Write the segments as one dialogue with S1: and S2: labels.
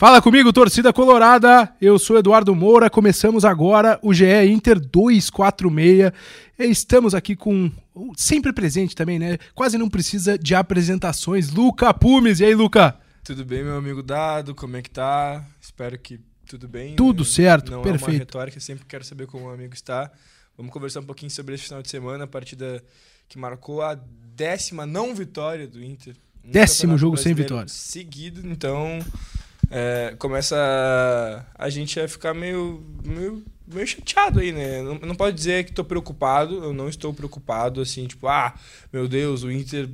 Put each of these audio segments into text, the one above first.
S1: Fala comigo, torcida colorada. Eu sou Eduardo Moura. Começamos agora o GE Inter 246. Estamos aqui com sempre presente também, né? Quase não precisa de apresentações. Luca Pumes. E aí, Luca?
S2: Tudo bem, meu amigo Dado? Como é que tá? Espero que tudo bem.
S1: Tudo
S2: né?
S1: certo,
S2: Não
S1: perfeito.
S2: é uma retórica, sempre quero saber como o amigo está. Vamos conversar um pouquinho sobre esse final de semana, a partida que marcou a décima não vitória do Inter.
S1: Décimo jogo sem vitória.
S2: Seguido, então é, começa a, a gente a ficar meio, meio, meio chateado aí, né? Não, não pode dizer que estou preocupado, eu não estou preocupado, assim, tipo, ah, meu Deus, o Inter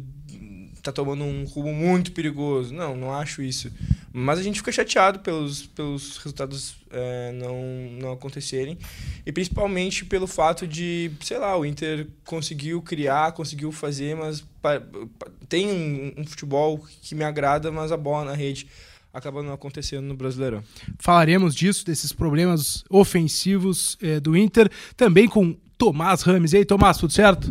S2: tá tomando um rumo muito perigoso. Não, não acho isso. Mas a gente fica chateado pelos, pelos resultados é, não, não acontecerem. E principalmente pelo fato de, sei lá, o Inter conseguiu criar, conseguiu fazer, mas tem um, um futebol que me agrada, mas a bola na rede acaba não acontecendo no Brasileirão.
S1: Falaremos disso, desses problemas ofensivos eh, do Inter. Também com Tomás Rames. E aí, Tomás, tudo certo?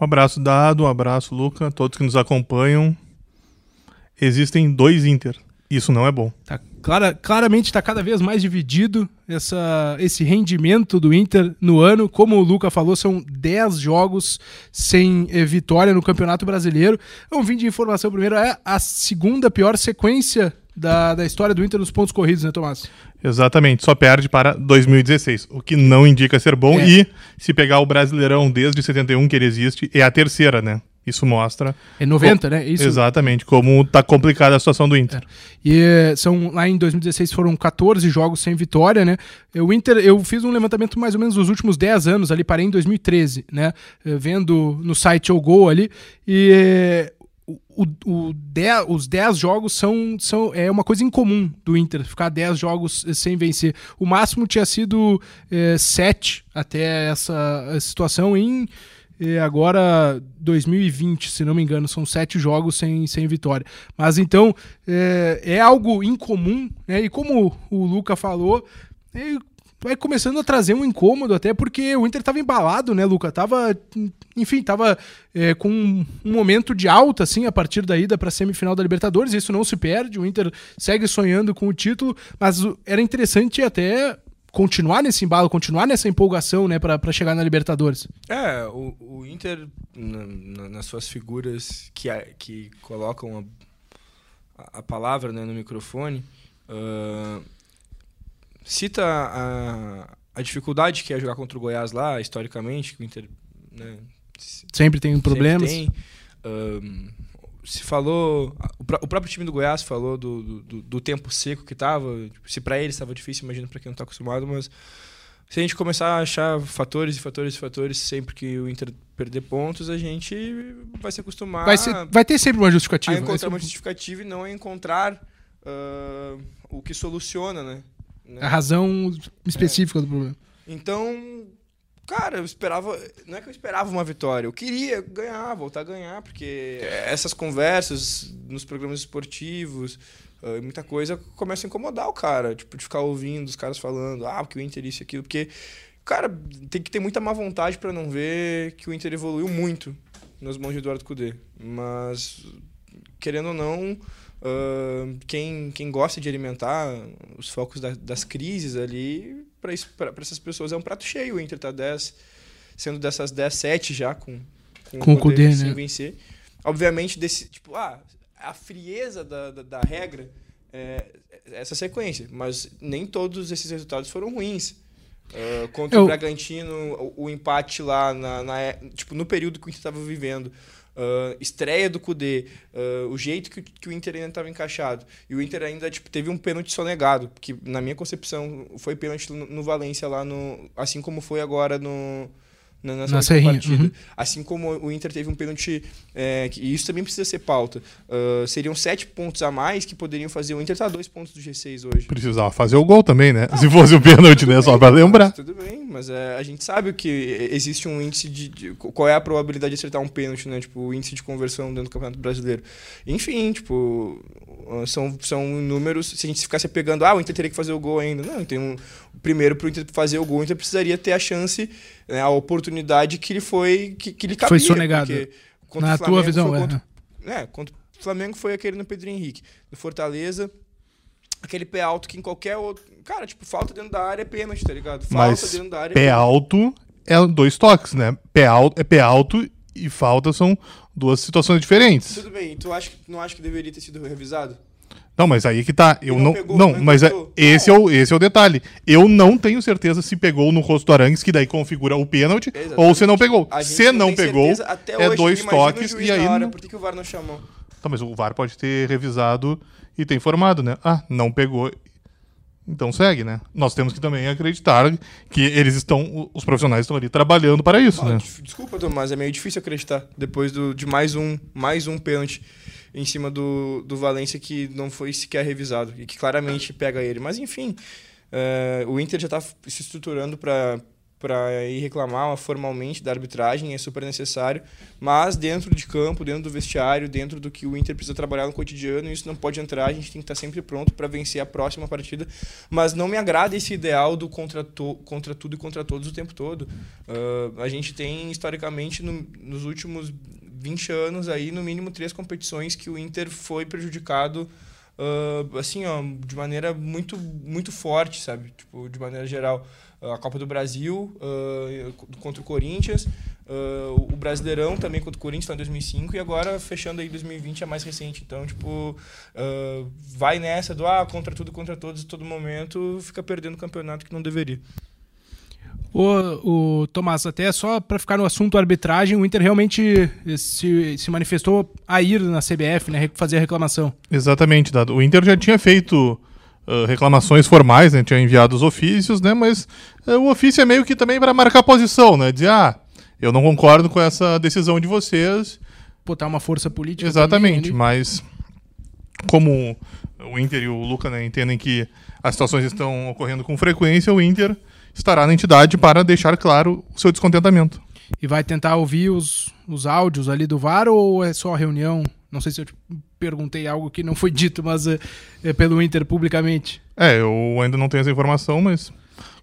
S3: Um abraço dado, um abraço, Luca, todos que nos acompanham. Existem dois Inter. Isso não é bom.
S1: Tá clara, claramente está cada vez mais dividido essa, esse rendimento do Inter no ano. Como o Luca falou, são 10 jogos sem eh, vitória no Campeonato Brasileiro. Vamos vir de informação primeiro. É a segunda pior sequência da, da história do Inter nos pontos corridos, né, Tomás?
S3: Exatamente, só perde para 2016, o que não indica ser bom.
S1: É.
S3: E se pegar o Brasileirão desde 71 que ele existe, é a terceira, né? Isso mostra
S1: É 90, né? Isso.
S3: exatamente como tá complicada a situação do Inter.
S1: E eh, são lá em 2016 foram 14 jogos sem vitória, né? O Inter, eu fiz um levantamento mais ou menos dos últimos 10 anos, ali parei em 2013, né? Eh, Vendo no site o Gol ali e eh, o, o dez- os 10 jogos são, são é uma coisa incomum do Inter, ficar 10 jogos eh, sem vencer. O máximo tinha sido 7 até essa eh, situação em eh, agora 2020, se não me engano, são sete jogos sem, sem vitória. Mas então é, é algo incomum, né? E como o Luca falou, é, vai começando a trazer um incômodo até porque o Inter estava embalado, né, Luca? Tava, enfim, tava é, com um momento de alta assim a partir da ida para a semifinal da Libertadores. Isso não se perde. O Inter segue sonhando com o título, mas era interessante até continuar nesse embalo, continuar nessa empolgação, né, para chegar na Libertadores.
S2: É, o, o Inter, na- na- nas suas figuras que, que colocam a, a palavra né, no microfone, ah, cita a, a dificuldade que é jogar contra o Goiás lá, historicamente, que o Inter né, se-
S1: Sempre tem problemas.
S2: Sempre tem. Ahn, se falou. O, pró- o próprio time do Goiás falou do, do, do- tempo seco que tava. Tipo, se para eles estava difícil, imagina para quem não tá acostumado, mas se a gente começar a achar fatores e fatores e fatores sempre que o Inter perder pontos, a gente vai se acostumar
S1: Vai, ser, vai ter sempre uma
S2: a
S1: justificativa. vai
S2: encontrar uma justificativa e não a encontrar ah, o que soluciona, né? Né?
S1: a razão específica do problema.
S2: Então, cara, eu esperava. Não é que eu esperava uma vitória, eu queria ganhar, voltar a ganhar, porque essas conversas nos programas esportivos, ah, muita coisa começa a incomodar o cara, tipo, de ficar ouvindo os caras falando, ah, porque o Inter isso e aquilo, porque, cara, tem que ter muita má vontade pra não ver que o Inter evoluiu muito nas mãos de Eduardo Cudê. Mas, querendo ou não. Ah, quem, quem gosta de alimentar os focos da- das crises ali, para essas pessoas é um prato cheio. O Inter tá 10, sendo dessas 10, 7 já com,
S1: Com o Kudê,
S2: sem
S1: né?
S2: vencer. Obviamente, desse, tipo, ah, a frieza da, da, da regra é essa sequência, mas nem todos esses resultados foram ruins. Ah, contra
S1: Eu-
S2: o Bragantino, o, o empate lá na, na é- tipo, no período que o Inter estava vivendo. Ah, estreia do Kudê, ah, o jeito que, o- que o Inter ainda estava encaixado. E o Inter ainda tipo, teve um pênalti sonegado, que na minha concepção foi pênalti no, no Valência lá no. Assim como foi agora no, na, na,
S1: Na Serrinha,
S2: partida.
S1: uhum.
S2: Assim como o Inter teve um pênalti, é, que- e isso também precisa ser pauta. Ah, seriam sete pontos a mais que poderiam fazer o Inter estar a dois pontos do G6 hoje.
S3: Precisava fazer o gol também, né? Se fosse o pênalti, né? Só pra lembrar.
S2: Tudo bem, mas é, a gente sabe que existe um índice de, de- Qual é a probabilidade de acertar um pênalti, né? Tipo, o índice de conversão dentro do Campeonato Brasileiro. Enfim, tipo, ah, são, são números. Se a gente ficasse pegando, ah, o Inter teria que fazer o gol ainda. Não, tem um. Primeiro, pro Inter fazer o gol, o Inter precisaria ter a chance, né, a oportunidade que lhe foi. que, que lhe cabia.
S1: Foi
S2: contra
S1: Na
S2: o
S1: tua
S2: Flamengo
S1: visão,
S2: foi
S1: é.
S2: contra- é, contra o Flamengo foi aquele no Pedro Henrique. No Fortaleza, aquele pé alto que em qualquer outro. Cara, tipo, falta dentro da área é pênalti, tá ligado? Falta
S3: Mas
S2: dentro da área é
S3: pé alto é dois toques, né? Pé alto, é pé alto e falta são duas situações diferentes.
S2: Tudo bem, tu acha, não acha que deveria ter sido revisado?
S3: Não, mas aí que tá. Eu
S2: não
S3: não.
S2: pegou,
S3: não,
S2: não
S3: mas é- esse, é o, esse é o detalhe. Eu não tenho certeza se pegou no rosto do Arangues, que daí configura o pênalti,
S2: Exatamente.
S3: ou se não pegou. Se não
S2: tem
S3: pegou, é
S2: hoje.
S3: dois toques e aí.
S2: Hora,
S3: não-
S2: por que, que o VAR não chamou?
S3: Tá, mas o VAR pode ter revisado e ter informado, né? Ah, não pegou. Então segue, né? Nós temos que também acreditar que eles estão, os profissionais estão ali trabalhando para isso,
S2: Ah,
S3: né?
S2: des- Desculpa, Tomás, é meio difícil acreditar depois do, de mais um, mais um pênalti em cima do, do Valência que não foi sequer revisado e que claramente pega ele. Mas enfim, eh, o Inter já está se estruturando para para ir reclamar formalmente da arbitragem, é super necessário, mas dentro de campo, dentro do vestiário, dentro do que o Inter precisa trabalhar no cotidiano, isso não pode entrar, a gente tem que estar sempre pronto para vencer a próxima partida, mas não me agrada esse ideal do contra, contra tudo e contra todos o tempo todo. Ah, a gente tem, historicamente, no- nos últimos 20 anos, aí, no mínimo, três competições que o Inter foi prejudicado ah, assim, ó, de maneira muito, muito forte, sabe? Tipo, de maneira geral. a Copa do Brasil ah, contra o Corinthians, o Brasileirão também contra o Corinthians lá em 2005 e agora fechando aí 2020 é mais recente. Então, tipo, vai nessa do ah, contra tudo, contra todos, todo momento, fica perdendo o campeonato que não deveria.
S1: O, o Tomás, até só para ficar no assunto arbitragem, o Inter realmente se, se manifestou a ir na CBF, né, fazer a reclamação.
S3: Exatamente, Dado. O Inter já tinha feito ah, reclamações formais, né? Tinha enviado os ofícios, né? Mas ah, o ofício é meio que também para marcar posição, né? Dizer, ah, eu não concordo com essa decisão de vocês.
S1: Botar uma força política.
S3: Exatamente, mas como o Inter e o Luca né, entendem que as situações estão ocorrendo com frequência, o Inter estará na entidade para deixar claro o seu descontentamento.
S1: E vai tentar ouvir os, os áudios ali do VAR ou é só a reunião? Não sei se eu te perguntei algo que não foi dito, mas é, é pelo Inter publicamente.
S3: É, eu ainda não tenho essa informação, mas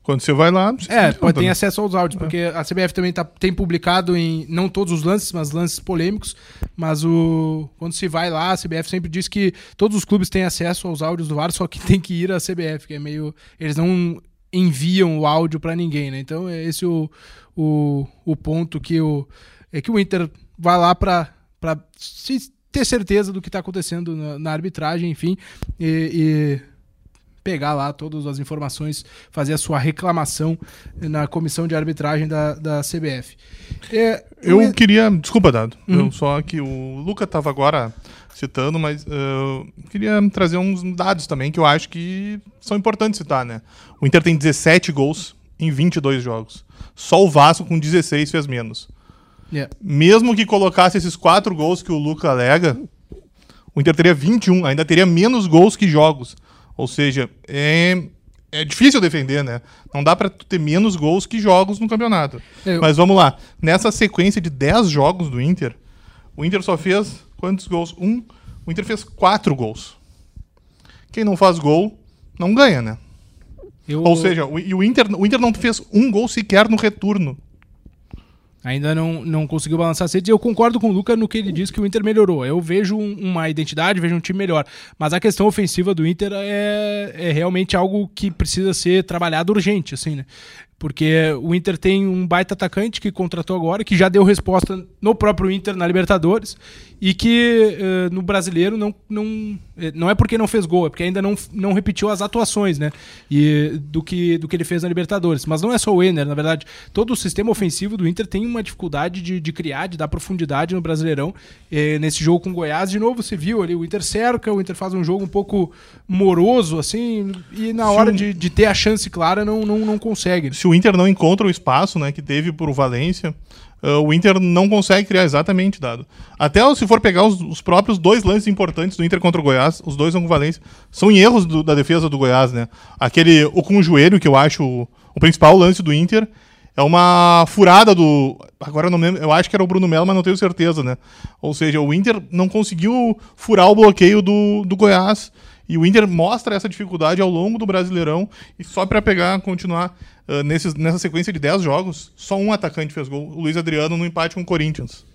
S3: quando você vai lá. você
S1: É, pode ter
S3: né?
S1: acesso aos áudios, porque a CBF também tá, tem publicado em não todos os lances, mas lances polêmicos. Mas o quando se vai lá, a CBF sempre diz que todos os clubes têm acesso aos áudios do VAR, só que tem que ir à CBF, que é meio. Eles não enviam o áudio pra ninguém, né? Então é esse o, o, o ponto que o. É que o Inter vai lá se ter certeza do que tá acontecendo na, na arbitragem, enfim. e- e pegar lá todas as informações, fazer a sua reclamação na comissão de arbitragem da, da CBF. É,
S3: Eu queria. Desculpa, Dado.
S1: Uhum.
S3: Só que o Luca estava agora citando, mas eu queria trazer uns dados também que eu acho que são importantes citar, né? O Inter tem 17 gols em 22 jogos. Só o Vasco com 16 fez menos.
S1: é,
S3: Mesmo que colocasse esses quatro gols que o Luca alega, o Inter teria 21, ainda teria menos gols que jogos. Ou seja, é, é difícil defender, né? Não dá pra tu ter menos gols que jogos no campeonato.
S1: Eu-
S3: Mas vamos lá. Nessa sequência de 10 jogos do Inter, o Inter só fez quantos gols? Um. O Inter fez quatro gols. Quem não faz gol, não ganha, né?
S1: eu
S3: Ou seja, o, e o, Inter, o Inter não fez um gol sequer no retorno.
S1: Ainda não, não conseguiu balançar cedo. E eu concordo com o Luca no que ele diz que o Inter melhorou. Eu vejo um- uma identidade, vejo um time melhor. Mas a questão ofensiva do Inter é, é realmente algo que precisa ser trabalhado urgente, assim, né? Porque o Inter tem um baita atacante que contratou agora, que já deu resposta no próprio Inter na Libertadores e que eh, no brasileiro não, não, eh, não é porque não fez gol, é porque ainda não, não repetiu as atuações, né? E do que, do que ele fez na Libertadores. Mas não é só o Ener, na verdade. Todo o sistema ofensivo do Inter tem uma dificuldade de, de criar, de dar profundidade no Brasileirão. Eh, nesse jogo com o Goiás, de novo, você viu ali, o Inter cerca, o Inter faz um jogo um pouco moroso, assim, e na hora
S3: um-
S1: de, de ter a chance clara, não, não, não consegue.
S3: Se o Inter não encontra o espaço né, que teve por Valência, uh, o Inter não consegue criar exatamente dado. Até se for pegar os, os, próprios dois lances importantes do Inter contra o Goiás, os dois são com Valência, são erros do, da defesa do Goiás, né? Aquele, o com o joelho, que eu acho o, o principal lance do Inter, é uma furada do. Agora eu não lembro, eu acho que era o Bruno Melo, mas não tenho certeza, né? Ou seja, o Inter não conseguiu furar o bloqueio do, do Goiás. E o Inter mostra essa dificuldade ao longo do Brasileirão. E só para pegar, continuar uh, nesses, nessa sequência de 10 jogos, só um atacante fez gol. O Luiz Adriano no empate com o Corinthians.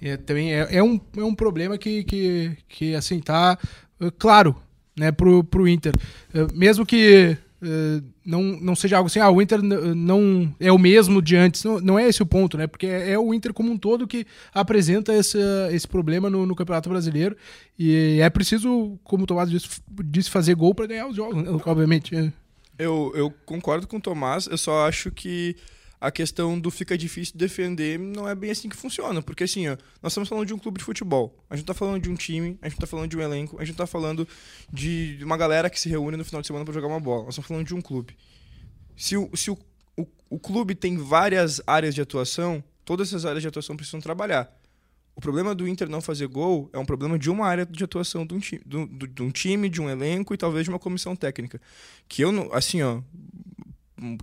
S1: É, também é, é, um, é um problema que, que, que assim, tá uh, claro né, pro, pro Inter. Uh, mesmo que não, não seja algo assim, ah, o Inter não é o mesmo de antes. Não, não é esse o ponto, né? Porque é, é, o Inter como um todo que apresenta esse, esse problema no, no Campeonato Brasileiro. E é preciso, como o Tomás disse, disse fazer gol para ganhar os jogos, né? obviamente. É.
S2: Eu, eu concordo com o Tomás, eu só acho que a questão do fica difícil defender não é bem assim que funciona. Porque assim, ó, nós estamos falando de um clube de futebol. A gente está falando de um time, a gente está falando de um elenco, a gente está falando de uma galera que se reúne no final de semana para jogar uma bola. Nós estamos falando de um clube. Se, o, se o, o, o clube tem várias áreas de atuação, todas essas áreas de atuação precisam trabalhar. O problema do Inter não fazer gol é um problema de uma área de atuação de um, time, de, um, time, de um elenco e talvez de uma comissão técnica. Que eu, assim, ó,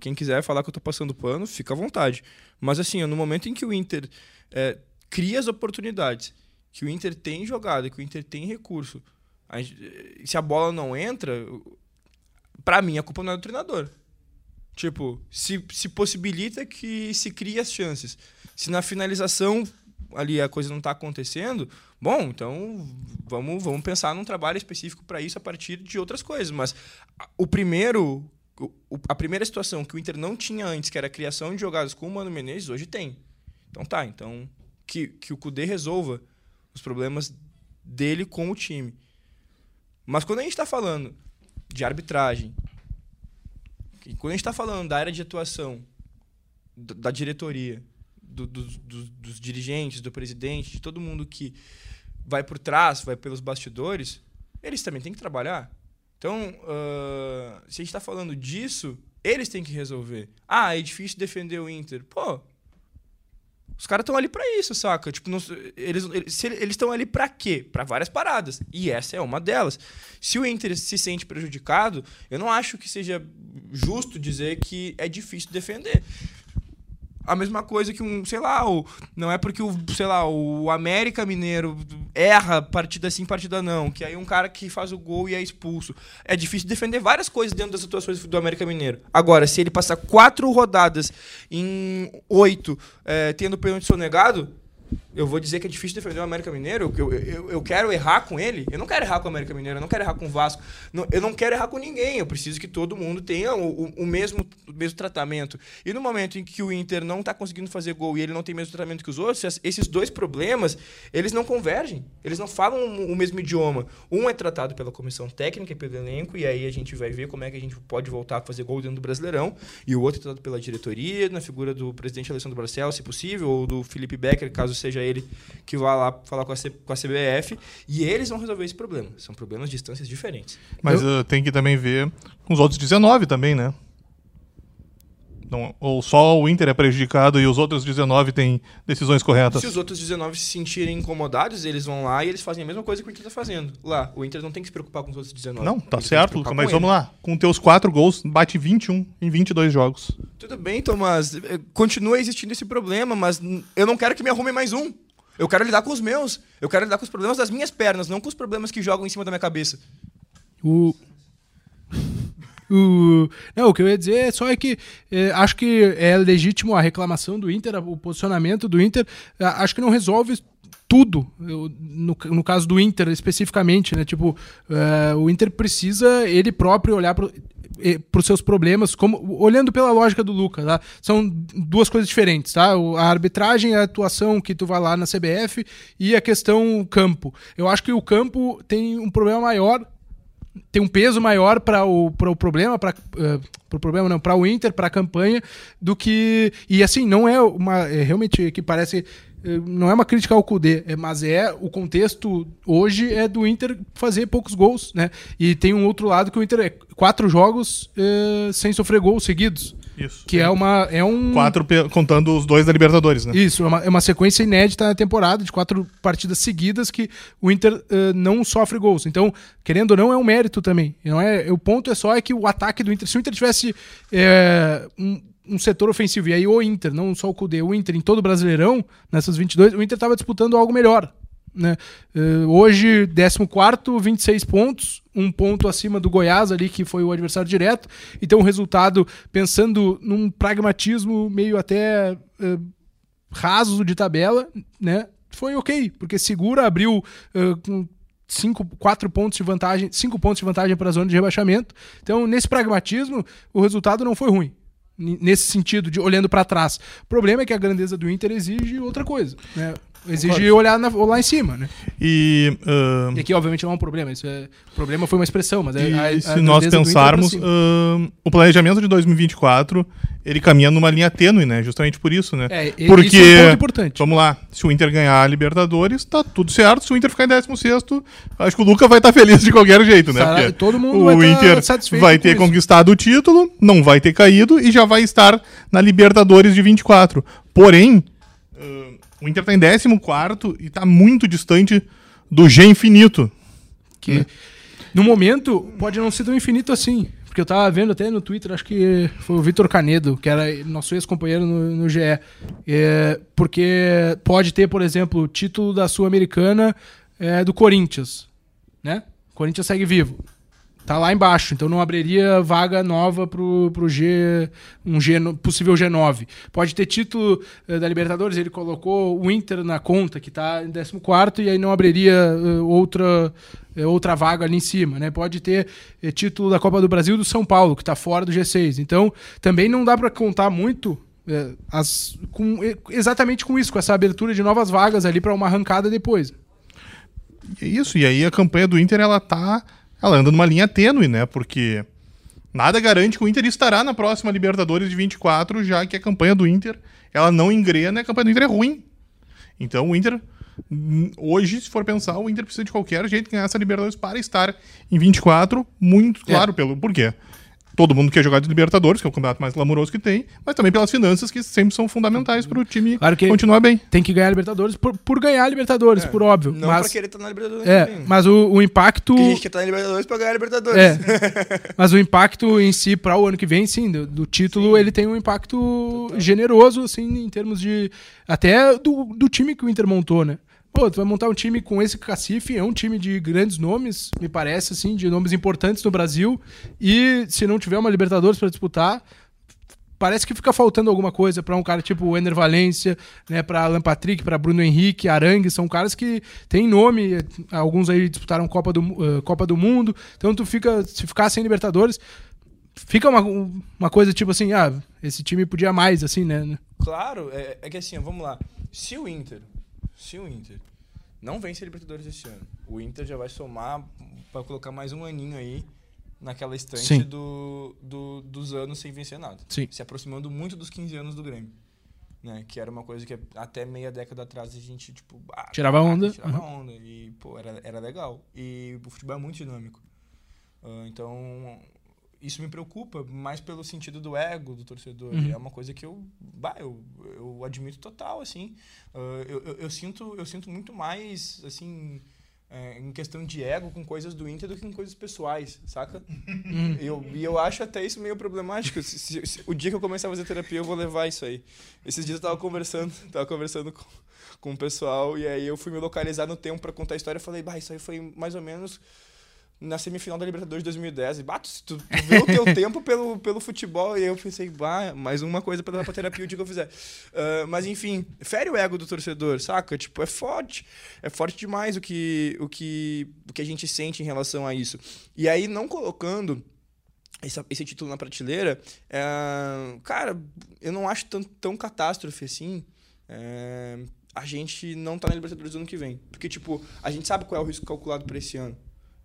S2: quem quiser falar que eu estou passando pano, fica à vontade. Mas assim, no momento em que o Inter é, cria as oportunidades, que o Inter tem jogada, que o Inter tem recurso, a gente, se a bola não entra, para mim a culpa não é do treinador. Tipo, se, se possibilita que se crie as chances. Se na finalização ali a coisa não está acontecendo, bom, então vamos, vamos pensar num trabalho específico para isso a partir de outras coisas. Mas o primeiro a primeira situação que o Inter não tinha antes, que era a criação de jogadas com o Mano Menezes, hoje tem. Então tá, então que, que o Kudê resolva os problemas dele com o time. Mas quando a gente está falando de arbitragem, quando a gente está falando da área de atuação da diretoria, do, do, do, dos dirigentes, do presidente, de todo mundo que vai por trás, vai pelos bastidores, eles também têm que trabalhar. Então, uh, se a gente está falando disso, eles têm que resolver. Ah, é difícil defender o Inter. Pô, os caras estão ali para isso, saca? Tipo, não, eles estão ali para quê? Para várias paradas. E essa é uma delas. Se o Inter se sente prejudicado, eu não acho que seja justo dizer que é difícil defender a mesma coisa que um, sei lá, o, não é porque o, sei lá, o América Mineiro erra partida sim, partida não, que aí um cara que faz o gol e é expulso. É difícil defender várias coisas dentro das situações do América Mineiro. Agora, se ele passar quatro rodadas em oito, é, tendo pênalti sonegado, eu vou dizer que é difícil defender o América Mineiro. Eu, eu, eu quero errar com ele. Eu não quero errar com o América Mineiro, eu não quero errar com o Vasco. Não, eu não quero errar com ninguém. Eu preciso que todo mundo tenha o, o, o mesmo, o mesmo tratamento. E no momento em que o Inter não está conseguindo fazer gol e ele não tem o mesmo tratamento que os outros, esses dois problemas, eles não convergem. Eles não falam o mesmo idioma. Um é tratado pela comissão técnica e pelo elenco, e aí a gente vai ver como é que a gente pode voltar a fazer gol dentro do Brasileirão. E o outro é tratado pela diretoria, na figura do presidente Alessandro Barcelos, se possível, ou do Felipe Becker, caso seja ele que vai lá falar com a, C, com a CBF e eles vão resolver esse problema. São problemas de distâncias diferentes.
S3: Mas Eu... uh, tem que também ver com os outros 19 também, né? Não, ou só o Inter é prejudicado e os outros 19 têm decisões corretas?
S2: Se os outros 19 se sentirem incomodados, eles vão lá e eles fazem a mesma coisa que o Inter está fazendo. Lá, o Inter não tem que se preocupar com os outros 19.
S3: Não, tá certo, Lucas, mas vamos lá. Com teus 4 gols, bate 21 em 22 jogos.
S2: Tudo bem, Tomás. Eh, continua existindo esse problema, mas eu não quero que me arrumem mais um. Eu quero lidar com os meus. Eu quero lidar com os problemas das minhas pernas, não com os problemas que jogam em cima da minha cabeça.
S1: O. O... Não, o que eu ia dizer só é que é, acho que é legítimo a reclamação do Inter, o posicionamento do Inter. Acho que não resolve tudo, no, no caso do Inter especificamente, né? Tipo, é, o Inter precisa ele próprio olhar para para os seus problemas, como olhando pela lógica do Lucas, tá? São duas coisas diferentes, tá? A arbitragem, a atuação que tu vai lá na CBF e a questão campo. Eu acho que o campo tem um problema maior, tem um peso maior para o, o problema, para uh, o problema não, para o Inter, para a campanha, do que e assim não é uma é realmente que parece não é uma crítica ao Kudê, é, mas é o contexto hoje é do Inter fazer poucos gols, né? E tem um outro lado que o Inter é quatro jogos é, sem sofrer gols seguidos.
S3: Isso.
S1: Que é uma. É um.
S3: Quatro contando os dois da Libertadores, né?
S1: Isso, é uma, é uma sequência inédita na temporada de quatro partidas seguidas que o Inter eh, não sofre gols. Então, querendo ou não, é um mérito também. Não é, o ponto é só é que o ataque do Inter, se o Inter tivesse eh, um, um setor ofensivo, e aí o Inter, não só o Cudê, o Inter em todo o Brasileirão, nessas 22, o Inter estava disputando algo melhor. Né? Eh, hoje, 14, 26 pontos, um ponto acima do Goiás ali, que foi o adversário direto. Então, o resultado, pensando num pragmatismo meio até eh, raso de tabela, né? Foi ok, porque segura, abriu eh, com cinco, quatro pontos de vantagem, cinco pontos de vantagem para a zona de rebaixamento. Então, nesse pragmatismo, o resultado não foi ruim. Nesse sentido, de olhando para trás. O problema é que a grandeza do Inter exige outra coisa, né? Exige olhar na- lá em cima, né?
S3: E, ah,
S1: E aqui, obviamente, não é um problema. Isso é, o problema foi uma expressão, mas é a, a
S3: se nós pensarmos, ah, o planejamento de 2024, ele caminha numa linha tênue, né? Justamente por isso, né?
S1: É,
S3: Porque,
S1: isso é um ponto importante.
S3: vamos lá, se o Inter ganhar a Libertadores, tá tudo certo. Se o Inter ficar em 16 acho que o Luca vai estar feliz de qualquer jeito, né?
S1: Estará-
S3: Porque
S1: todo mundo
S3: o
S1: vai tá
S3: Inter
S1: satisfeito
S3: vai ter conquistado o título, não vai ter caído e já vai estar na Libertadores de 24. Porém, o Inter tá em 14 e tá muito distante do G infinito.
S1: Que no momento pode não ser tão infinito assim. Porque eu tava vendo até no Twitter, acho que foi o Vitor Canedo, que era nosso ex-companheiro no, no GE. É, porque pode ter, por exemplo, o título da Sul-Americana é, do Corinthians. Né? O Corinthians segue vivo. Tá lá embaixo, então não abriria vaga nova pro, pro G, um G, possível G9. Pode ter título eh, da Libertadores, ele colocou o Inter na conta, que tá em 14 e aí não abriria eh, outra, eh, outra vaga ali em cima, né? Pode ter título da Copa do Brasil do São Paulo, que tá fora do G6. Então, também não dá para contar muito as, com, exatamente com isso, com essa abertura de novas vagas ali para uma arrancada depois.
S3: É isso, e aí a campanha do Inter, ela tá. Ela anda numa linha tênue, né? Porque nada garante que o Inter estará na próxima Libertadores de 24, já que a campanha do Inter, ela não engrena, a campanha do Inter é ruim. Então o Inter, hum, hoje, se for pensar, o Inter precisa de qualquer jeito ganhar essa Libertadores para estar em 24, muito claro pelo por quê. Todo mundo quer jogar de Libertadores, que é o campeonato mais glamouroso que tem, mas também pelas finanças que sempre são fundamentais para o time
S1: Claro que-
S3: continuar bem.
S1: Tem que ganhar a Libertadores por, por ganhar a Libertadores, por óbvio.
S2: Não
S1: mas,
S2: pra querer estar na Libertadores
S1: é,
S2: também.
S1: mas o, o impacto.
S2: Porque a gente quer estar na Libertadores pra ganhar a Libertadores.
S1: É, mas o impacto em si para o ano que vem, sim, do, do título, ele tem um impacto generoso, assim, em termos de. Até do, do time que o Inter montou, né? Pô, tu vai montar um time com esse cacife, é um time de grandes nomes, me parece, assim, de nomes importantes no Brasil. E se não tiver uma Libertadores para disputar, parece que fica faltando alguma coisa para um cara tipo Ener Valência, né, para Alan Patrick, para Bruno Henrique, Arangue, são caras que têm nome, alguns aí disputaram Copa do, eh, Copa do Mundo, então tu fica, se ficar sem Libertadores, fica uma, uma coisa tipo assim, ah, esse time podia mais, assim, né?
S2: Claro, é, é que assim, vamos lá. Se o Inter, se o Inter não vence a Libertadores esse ano, o Inter já vai somar para colocar mais um aninho aí naquela estante do, do- dos anos sem vencer nada.
S1: Sim.
S2: Se aproximando muito dos 15 anos do Grêmio. Né? Que era uma coisa que até meia década atrás a gente, tipo, ah,
S1: Tirava onda.
S2: Tirava
S1: Uhum.
S2: onda. E, pô, era, era legal. E o futebol é muito dinâmico. Ah, então, isso me preocupa mais pelo sentido do ego do torcedor.
S1: Uhum.
S2: É uma coisa que eu, bah, eu, eu admito total, assim. Ah, eu, eu, eu sinto, eu sinto muito mais, assim, é, em questão de ego com coisas do Inter do que com coisas pessoais, saca? Eu, e eu acho até isso meio problemático. Se- se- se- o dia que eu começar a fazer terapia, eu vou levar isso aí. Esses dias eu tava conversando, tava conversando com, com o pessoal, e aí eu fui me localizar no tempo pra contar a história. Eu falei, bah, isso aí foi mais ou menos na semifinal da Libertadores de 2010. E, bah, tu, tu, vê o teu tempo pelo, pelo futebol. E eu pensei, bah, mais uma coisa pra pra terapia o dia que eu fizer. Ah, mas enfim, fere o ego do torcedor, saca? Tipo, é forte. É forte demais o que, o que, o que a gente sente em relação a isso. E aí, não colocando esse, esse título na prateleira, é, cara, eu não acho tão, tão catástrofe assim. é, a gente não tá na Libertadores do ano que vem. Porque, tipo, a gente sabe qual é o risco calculado para esse ano.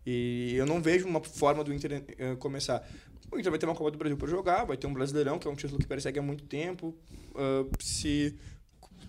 S2: E eu não vejo uma forma do Inter eh, começar. O Inter vai ter uma Copa do Brasil para jogar, vai ter um Brasileirão, que é um título que persegue há muito tempo. Ah, se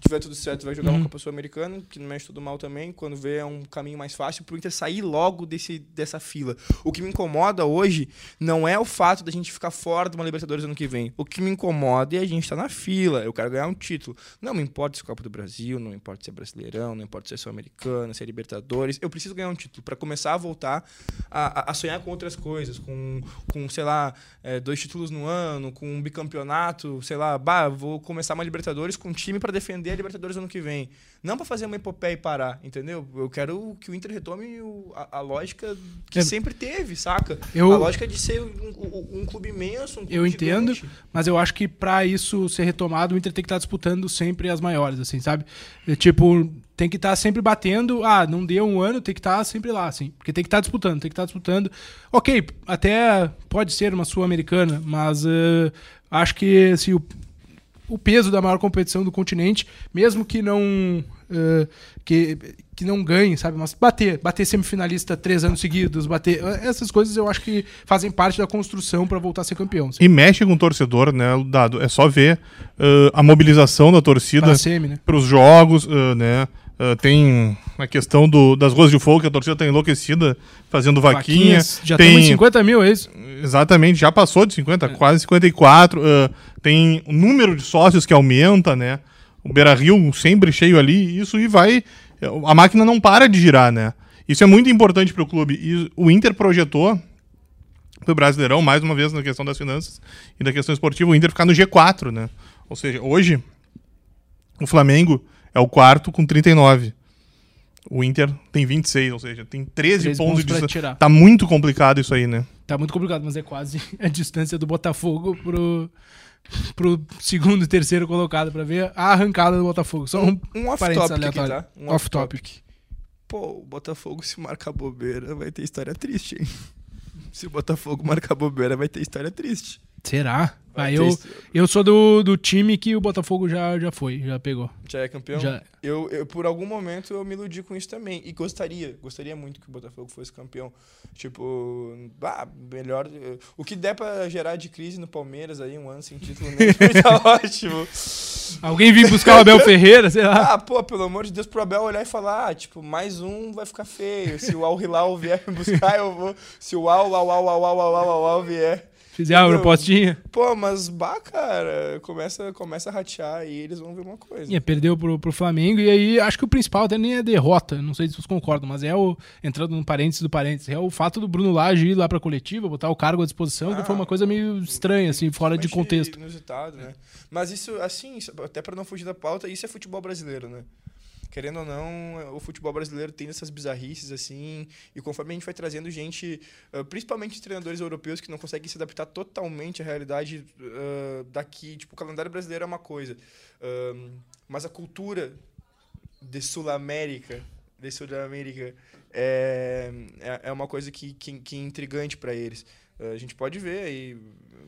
S2: tiver tudo certo, vai jogar
S1: Uhum.
S2: uma Copa Sul-Americana, que não mexe tudo mal também. Quando vê, é um caminho mais fácil pro Inter sair logo desse, dessa fila. O que me incomoda hoje não é o fato da gente ficar fora de uma Libertadores ano que vem. O que me incomoda é a gente estar na fila. Eu quero ganhar um título. Não me importa se é Copa do Brasil, não me importa se é Brasileirão, não importa se é Sul-Americana, se é Libertadores. Eu preciso ganhar um título para começar a voltar a, a- a sonhar com outras coisas, com, com sei lá, é, dois títulos no ano, com um bicampeonato, sei lá, bah, vou começar uma Libertadores com um time para defender a Libertadores ano que vem. Não para fazer uma epopeia e parar, entendeu? Eu quero que o Inter retome o- a, a lógica que
S1: É.
S2: sempre teve, saca?
S1: Eu-
S2: A lógica de ser um, um- clube imenso, um clube
S1: Eu entendo,
S2: gigante.
S1: mas eu acho que pra isso ser retomado, o Inter tem que estar disputando sempre as maiores, assim, sabe? É, Tipo, tem que estar sempre batendo. Ah, não deu um ano, tem que estar sempre lá, assim. Porque tem que estar disputando, tem que estar disputando. Ok, até pode ser uma sul-americana, mas eh, acho que se o, o peso da maior competição do continente, mesmo que não. eh, que, que não ganhe, sabe? Mas bater, bater semifinalista três anos seguidos, bater. Essas coisas eu acho que fazem parte da construção pra voltar a ser campeão. assim.
S3: E mexe com o torcedor, né, Dado? É só ver uh, a mobilização da torcida
S1: semi, né?
S3: para os jogos, uh, né? Uh, tem a questão do, das ruas de fogo, que a torcida tá enlouquecida fazendo vaquinha.
S1: Vaquinhas, já
S3: tem,
S1: em 50 mil, é isso?
S3: Exatamente, já passou de 50, quase 54. uh, tem o número de sócios que aumenta, né? O Beira Rio sempre cheio ali, isso e vai. A máquina não para de girar, né? Isso é muito importante para o clube. E o Inter projetou pro Brasileirão, mais uma vez na questão das finanças e da questão esportiva, o Inter ficar no G4, né? Ou seja, hoje o Flamengo é o quarto com 39. O Inter tem 26, ou seja, tem 13
S1: 13
S3: pontos
S1: pontos
S3: de distância. Tá muito complicado isso aí, né?
S1: Tá muito complicado, mas é quase a distância do Botafogo pro, pro segundo e terceiro colocado pra ver a arrancada do Botafogo. Só um,
S2: Um off-topic tá? Um
S1: Off-topic.
S2: Pô, o Botafogo se marcar bobeira vai ter história triste, hein? Se o Botafogo marcar bobeira vai ter história triste.
S1: Será?
S2: Vai
S1: Ah, eu, eu sou do, do time que o Botafogo já, já foi, já pegou.
S2: Já é campeão?
S1: Já.
S2: Eu, eu, por algum momento, eu me iludi com isso também. E gostaria, gostaria muito que o Botafogo fosse campeão. Tipo, ah, melhor. eh, O que der pra gerar de crise no Palmeiras aí, um ano sem título mesmo, tá ótimo.
S1: Alguém vir buscar o Abel Ferreira, sei lá.
S2: Ah, pô, pelo amor de Deus, pro Abel olhar e falar, ah, tipo, mais um vai ficar feio. Se o Al Hilal vier me buscar, eu vou. Se o Al, Al, Al, Al, Al, Al, Al, Al, Al vier.
S1: Fizer uma propostinha.
S2: Pô, mas bah, cara, começa, começa a ratear e eles vão ver uma coisa.
S1: É, perdeu pro, pro Flamengo. E aí, acho que o principal até nem é derrota. Não sei se vocês concordam, mas é o. Entrando no parênteses do parênteses, é o fato do Bruno Lage ir lá pra coletiva, botar o cargo à disposição, que
S2: Ah,
S1: foi uma coisa meio estranha, assim, fora de contexto.
S2: Inusitado, né? Mas isso, assim, até pra não fugir da pauta, isso é futebol brasileiro, né? Querendo ou não, o futebol brasileiro tem essas bizarrices, assim, e conforme a gente vai trazendo gente, ah, principalmente treinadores europeus que não conseguem se adaptar totalmente à realidade ah, daqui, tipo, o calendário brasileiro é uma coisa, ah, mas a cultura de Sul-América, de Sul-América, é, é, é uma coisa que, que, que é intrigante para eles. Ah, A gente pode ver aí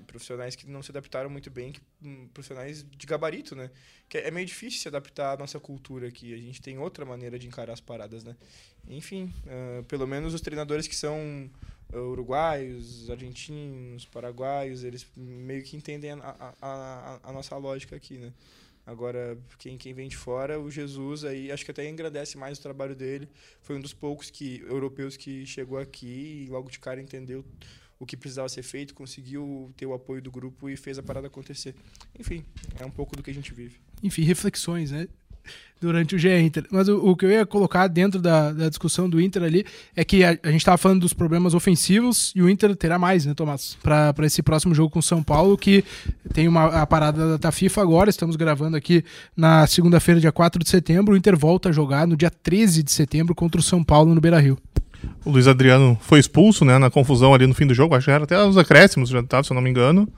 S2: profissionais que não se adaptaram muito bem, que, hum, profissionais de gabarito, né? Que é meio difícil se adaptar à nossa cultura aqui. A gente tem outra maneira de encarar as paradas, né? Enfim, ah, pelo menos os treinadores que são uruguaios, argentinos, paraguaios, eles meio que entendem a, a, a, a nossa lógica aqui, né? Agora, quem, quem vem de fora, o Jesus aí, acho que até engrandece mais o trabalho dele. Foi um dos poucos que, europeus que chegou aqui e logo de cara entendeu o que precisava ser feito, conseguiu ter o apoio do grupo e fez a parada acontecer. Enfim, é um pouco do que a gente vive.
S1: Enfim, reflexões, né? Durante o GE Inter. Mas o, o que eu ia colocar dentro da, da discussão do Inter ali é que a, a gente estava falando dos problemas ofensivos e o Inter terá mais, né, Tomás? Para esse próximo jogo com o São Paulo, que tem uma, a parada da FIFA agora. Estamos gravando aqui na segunda-feira, dia 4 de setembro. O Inter volta a jogar no dia 13 de setembro contra o São Paulo no Beira Rio.
S3: O Luiz Adriano foi expulso, né, na confusão ali no fim do jogo. Acho que era até os acréscimos, já tava, se eu não me engano.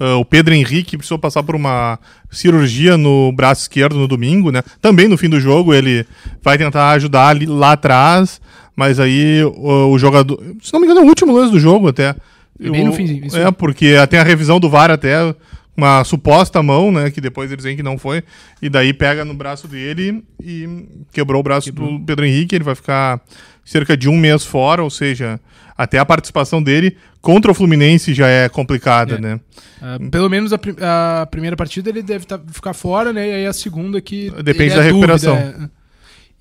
S3: Ah, o Pedro Henrique precisou passar por uma cirurgia no braço esquerdo no domingo, né? Também no fim do jogo ele vai tentar ajudar ali, lá atrás, mas aí o, o jogador, se não me engano, é o último lance do jogo até.
S1: Bem no
S3: O-
S1: finzinho, isso
S3: É, porque tem a revisão do VAR até uma suposta mão, né? Que depois eles dizem que não foi. E daí pega no braço dele e quebrou o braço do Pedro Henrique. Ele vai ficar cerca de um mês fora, ou seja, até a participação dele contra o Fluminense já é complicada,
S1: É.
S3: né?
S1: Ah, pelo menos a, a primeira partida ele deve tá- ficar fora, né? E aí a segunda que.
S3: Depende da recuperação.
S1: é.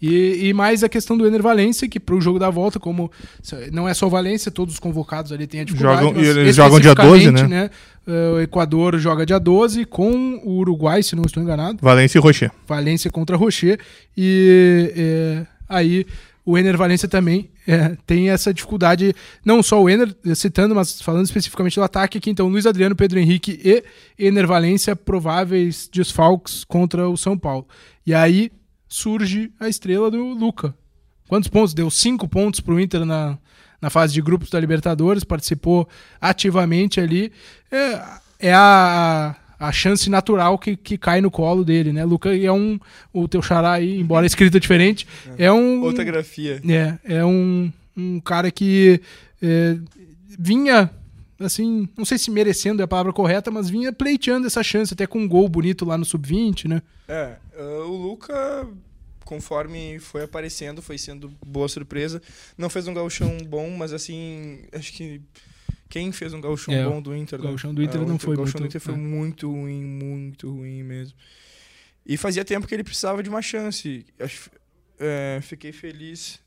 S1: E, e mais a questão do Ener Valência, que pro jogo da volta, como não é só o Valência, todos os convocados ali têm a dificuldade.
S3: Jogam- eles jogam dia 12,
S1: especificamente, eh, o Equador joga dia 12 com o Uruguai, se não estou enganado.
S3: Valência e Rocher.
S1: Valência contra Rocher. E é, aí o Ener Valência também é, tem essa dificuldade. Não só o Ener citando, mas falando especificamente do ataque aqui. Então, Luiz Adriano, Pedro Henrique e Ener Valência, prováveis desfalques contra o São Paulo. E aí surge a estrela do Luca. Quantos pontos? Deu cinco pontos para o Inter na, na fase de grupos da Libertadores, participou ativamente ali. É, é a, a chance natural que, que cai no colo dele, né? Luca é um. O teu xará aí, embora escrita diferente, é um.
S2: Outra grafia.
S1: É, é um, um cara que é, vinha, assim, não sei se merecendo é a palavra correta, mas vinha pleiteando essa chance, até com um gol bonito lá no Sub-20, né?
S2: É, ah, o Luca, conforme foi aparecendo, foi sendo boa surpresa. Não fez um gauchão bom, mas assim, acho que quem fez um gauchão
S1: É,
S2: bom do Inter?
S1: o
S2: né?
S1: gauchão do Inter
S2: É,
S1: não
S2: o
S1: foi
S2: gauchão
S1: muito-
S2: do Inter foi
S1: é.
S2: muito ruim, muito ruim mesmo. E fazia tempo que ele precisava de uma chance. É, fiquei feliz,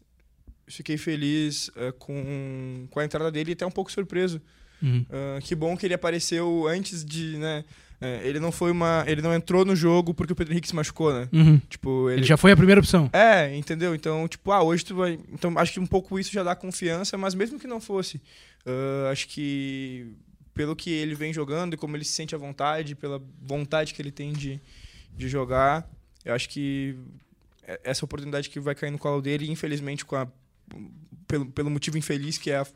S2: fiquei feliz é, com, com a entrada dele e até um pouco surpreso.
S1: Uhum.
S2: Ah, que bom que ele apareceu antes de, né? É, ele não foi uma, ele não entrou no jogo porque o Pedro Henrique se machucou, né?
S1: Uhum.
S2: Tipo,
S1: Ele
S2: ele,
S1: já foi a primeira opção.
S2: é, entendeu? Então, tipo, ah, hoje tu vai. Então, acho que um pouco isso já dá confiança, mas mesmo que não fosse, ah, acho que pelo que ele vem jogando e como ele se sente à vontade, pela vontade que ele tem de, de jogar, eu acho que é- essa oportunidade que vai cair no colo dele, infelizmente, com a, pelo, pelo motivo infeliz que é a,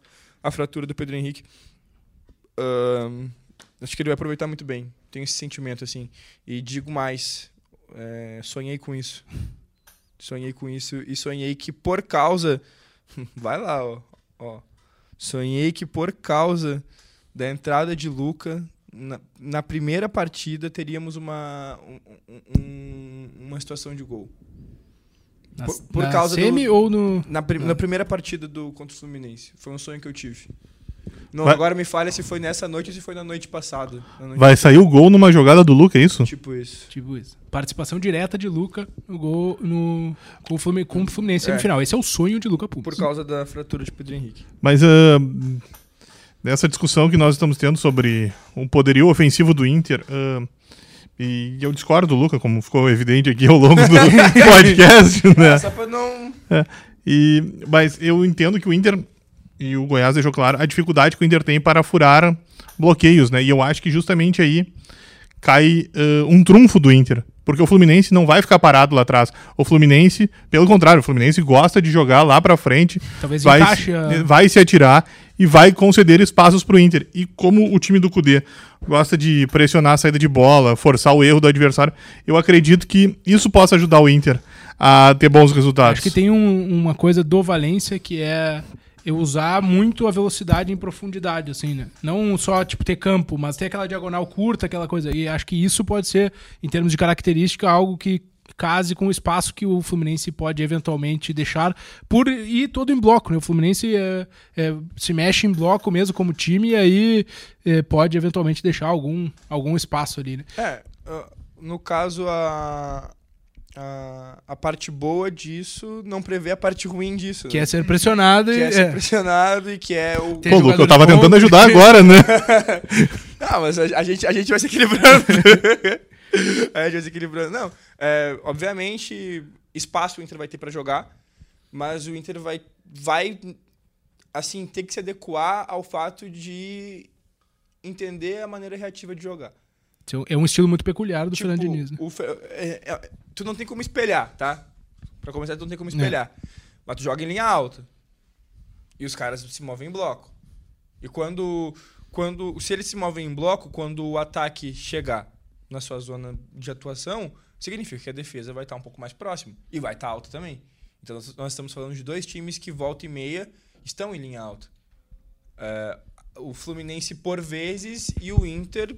S2: a fratura do Pedro Henrique, ahn, acho que ele vai aproveitar muito bem. Tenho esse sentimento, assim. E digo mais, é, sonhei com isso. Sonhei com isso e sonhei que por causa. Vai lá, ó. ó. Sonhei que por causa da entrada de Luca, na, na primeira partida teríamos uma, um- um- um- uma situação de gol.
S1: Na,
S2: Por- por
S1: na
S2: causa do-
S1: semi ou no.
S2: Na,
S1: Ah.
S2: na primeira partida do contra o Fluminense. Foi um sonho que eu tive. Não,
S3: Vai-
S2: agora me falha se foi nessa noite ou se foi na noite passada. Na noite-
S3: Vai sair o gol numa jogada do Luca, é isso?
S2: Tipo isso.
S1: Tipo isso. Participação direta de Luca no gol no, com, o Fluminense, com o Fluminense
S2: É.
S1: semifinal. Esse é o sonho de Luca Pumes.
S2: Por causa da fratura de Pedro Henrique.
S3: Mas ah, nessa discussão que nós estamos tendo sobre o poderio ofensivo do Inter, ah, e eu discordo do Luca, como ficou evidente aqui ao longo do podcast, né?
S2: Só pra não.
S3: E, mas eu entendo que o Inter e o Goiás deixou claro a dificuldade que o Inter tem para furar bloqueios, né? E eu acho que justamente aí cai ah, um trunfo do Inter. Porque o Fluminense não vai ficar parado lá atrás. O Fluminense, pelo contrário, o Fluminense gosta de jogar lá pra frente,
S1: Talvez
S3: vai,
S1: encaixe
S3: se- vai se atirar e vai conceder espaços pro Inter. E como o time do Cudê gosta de pressionar a saída de bola, forçar o erro do adversário, eu acredito que isso possa ajudar o Inter a ter bons resultados.
S1: Acho que tem um- uma coisa do Valência que é eu usar muito a velocidade em profundidade, assim, né? Não só, tipo, ter campo, mas ter aquela diagonal curta, aquela coisa. E acho que isso pode ser, em termos de característica, algo que case com o espaço que o Fluminense pode eventualmente deixar por ir todo em bloco, né? O Fluminense é, é, se mexe em bloco mesmo como time e aí é, pode eventualmente deixar algum, algum espaço ali, né?
S2: É, ah, no caso, a, a, a parte boa disso não prevê a parte ruim disso.
S1: Que
S2: né?
S1: é ser pressionado
S2: Que
S1: e...
S2: é ser
S1: é.
S2: pressionado e que é o.
S1: Tem
S3: Pô, Luca, eu tava tentando ajudar agora, né?
S2: Não, mas a, a gente, a gente vai se equilibrando. a gente vai se equilibrando. Não, é, obviamente, espaço o Inter vai ter pra jogar, mas o Inter vai, vai assim, ter que se adequar ao fato de entender a maneira reativa de jogar.
S1: É um estilo muito peculiar do
S2: Tipo,
S1: Fernando Diniz, né?
S2: o é- é- tu não tem como espelhar, tá? Pra começar, tu não tem como espelhar. Mas tu joga em linha alta. E os caras se movem em bloco. E quando, quando. Se eles se movem em bloco, quando o ataque chegar na sua zona de atuação, significa que a defesa vai estar um pouco mais próxima. E vai estar alta também. Então nós, nós estamos falando de dois times que volta e meia estão em linha alta. É, o Fluminense por vezes e o Inter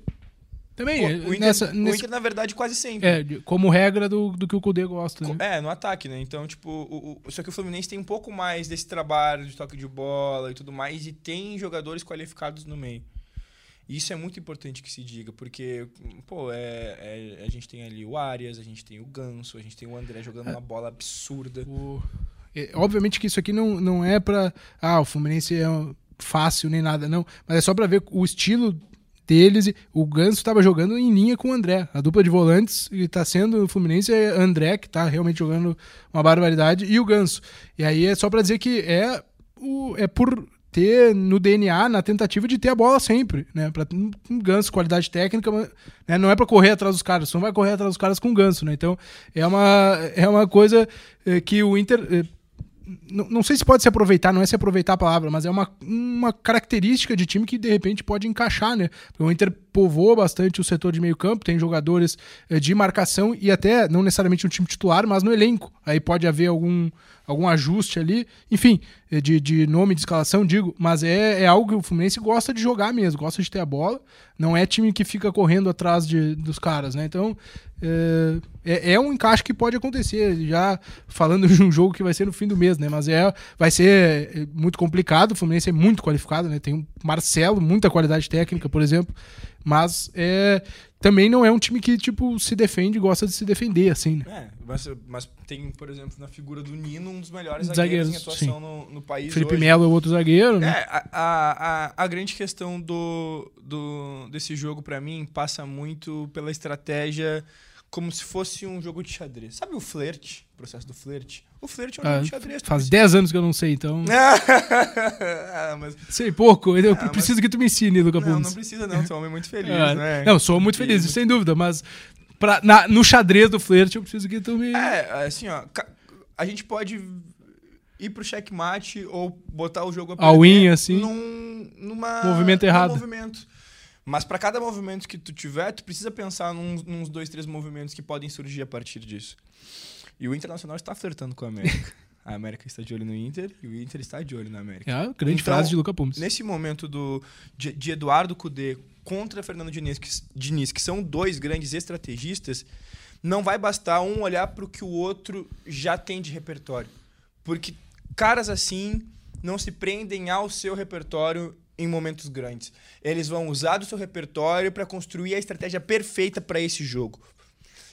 S1: Também, é,
S2: o, Inter,
S1: nessa,
S2: o Inter, na verdade, quase sempre.
S1: é, como regra do, do que o Kudê gosta. Né?
S2: É, no ataque, né? Então, tipo, o, o- só que o Fluminense tem um pouco mais desse trabalho de toque de bola e tudo mais, e tem jogadores qualificados no meio. E Isso é muito importante que se diga, porque, pô, é, é- a gente tem ali o Arias, a gente tem o Ganso, a gente tem o André jogando uma bola absurda.
S1: O- é, obviamente que isso aqui não, não é pra. Ah, o Fluminense é fácil nem nada, não. Mas é só pra ver o estilo deles. e O Ganso estava jogando em linha com o André. A dupla de volantes que tá sendo o Fluminense é André, que tá realmente jogando uma barbaridade, e o Ganso. E aí é só pra dizer que é, o, é por ter no DNA, na tentativa de ter a bola sempre, né? Pra um ganso, qualidade técnica, né? não é pra correr atrás dos caras, você não vai correr atrás dos caras com ganso, né? Então é uma, é uma coisa eh, que o Inter. eh, não, não sei se pode se aproveitar, não é se aproveitar a palavra, mas é uma, uma característica de time que de repente pode encaixar, né? O Inter povoa bastante o setor de meio campo, tem jogadores eh, de marcação e até não necessariamente no time titular, mas no elenco. Aí pode haver algum, algum ajuste ali, enfim, eh, de, de nome de escalação, digo, mas é, é algo que o Fluminense gosta de jogar mesmo, gosta de ter a bola, não é time que fica correndo atrás de, dos caras, né? Então, é, é, é um encaixe que pode acontecer, já falando de um jogo que vai ser no fim do mês, né? Mas é, vai ser é, muito complicado, o Fluminense é muito qualificado, né? Tem o Marcelo, muita qualidade técnica, por exemplo, mas é, também não é um time que, tipo, se defende e gosta de se defender, assim, né?
S2: É, mas, mas tem, por exemplo, na figura do Nino, um dos melhores
S1: Zagueiros,
S2: zagueiros, em atuação no, no país
S1: Felipe
S2: hoje.
S1: Melo é outro zagueiro, né?
S2: É, a, a, a, a grande questão do, do, desse jogo, pra mim, passa muito pela estratégia como se fosse um jogo de xadrez. Sabe o flerte? O processo do flerte? O flerte é um
S1: Ah,
S2: jogo de xadrez.
S1: faz
S2: precisa-
S1: 10 anos que eu não sei, então.
S2: ah, mas
S1: Sei pouco, eu
S2: Ah, mas-
S1: preciso que tu me ensine, Luca
S2: não, não precisa não, tu é um homem muito feliz,
S1: Ah,
S2: né?
S1: Não, sou muito feliz, sem dúvida, mas pra, na- no xadrez do flerte eu preciso que tu me.
S2: É, assim, ó, a gente pode ir pro checkmate ou botar o jogo a
S1: All
S2: perder
S1: in, assim.
S2: num numa,
S1: Movimento
S2: num
S1: errado.
S2: movimento. Mas pra cada movimento que tu tiver, tu precisa pensar num- nos dois, três movimentos que podem surgir a partir disso. E o Internacional está flertando com a América. a América está de olho no Inter e o Inter está de olho na América.
S1: É a grande
S2: Então,
S1: frase de Luca Pumes.
S2: Nesse momento do, de, de Eduardo Cudê contra Fernando Diniz que, Diniz, que são dois grandes estrategistas, não vai bastar um olhar para o que o outro já tem de repertório. Porque caras assim não se prendem ao seu repertório em momentos grandes. Eles vão usar do seu repertório para construir a estratégia perfeita para esse jogo.